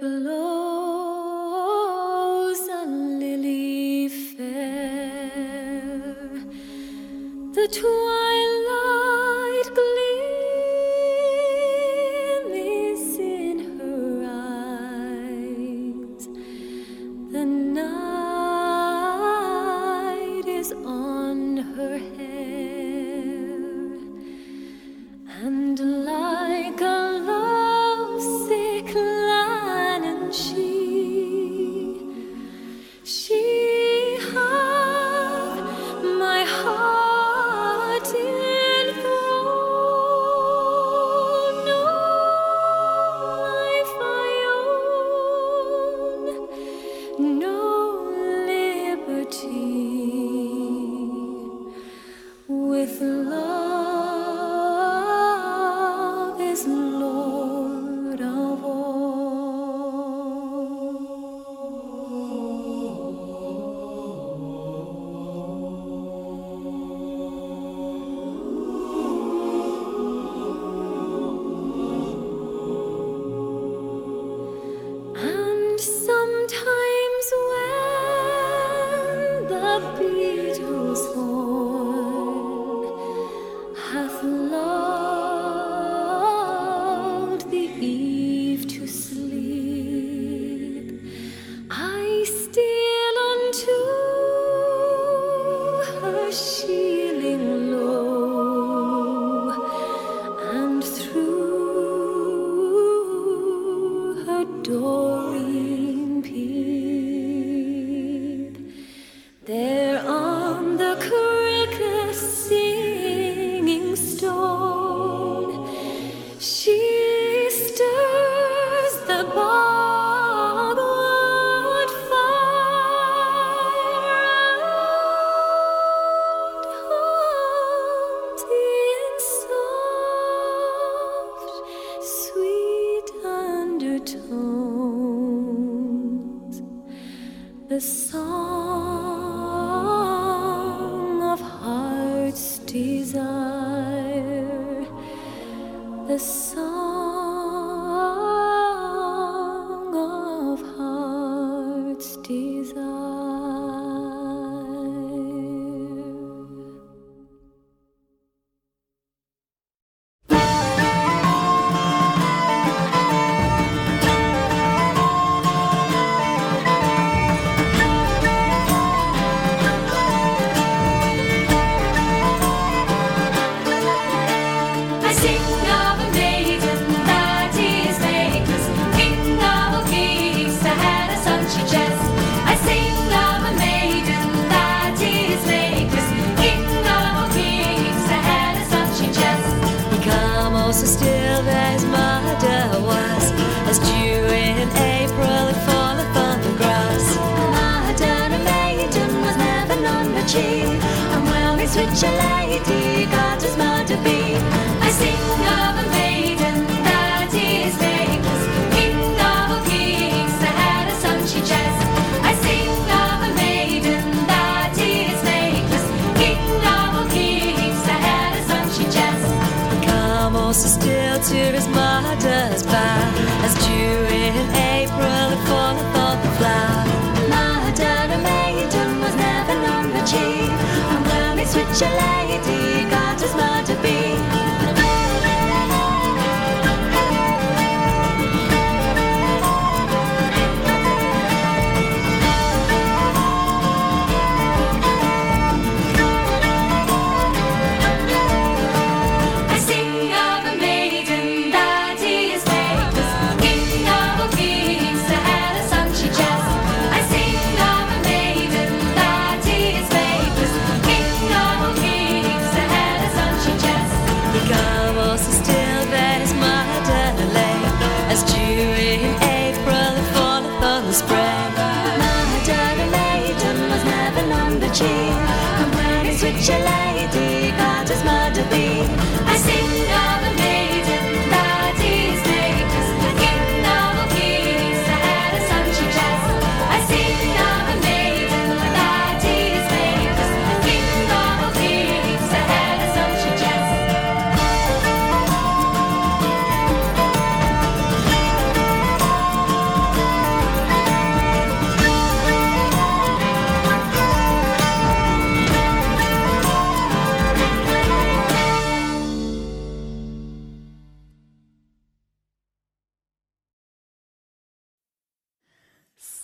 below. the song. So as still as mother was, as dew in April had fall upon the grass. Mother, a maiden, was never known but she, and well, it's which a lady God is meant to be. I sing. Still to his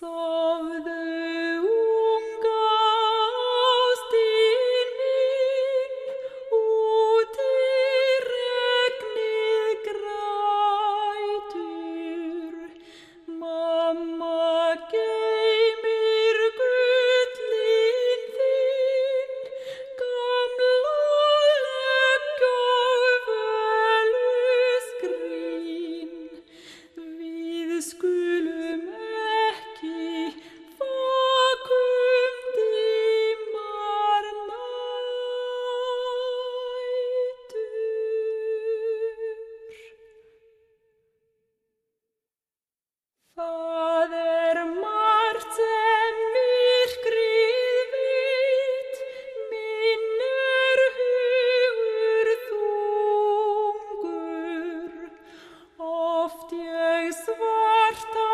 So svārta.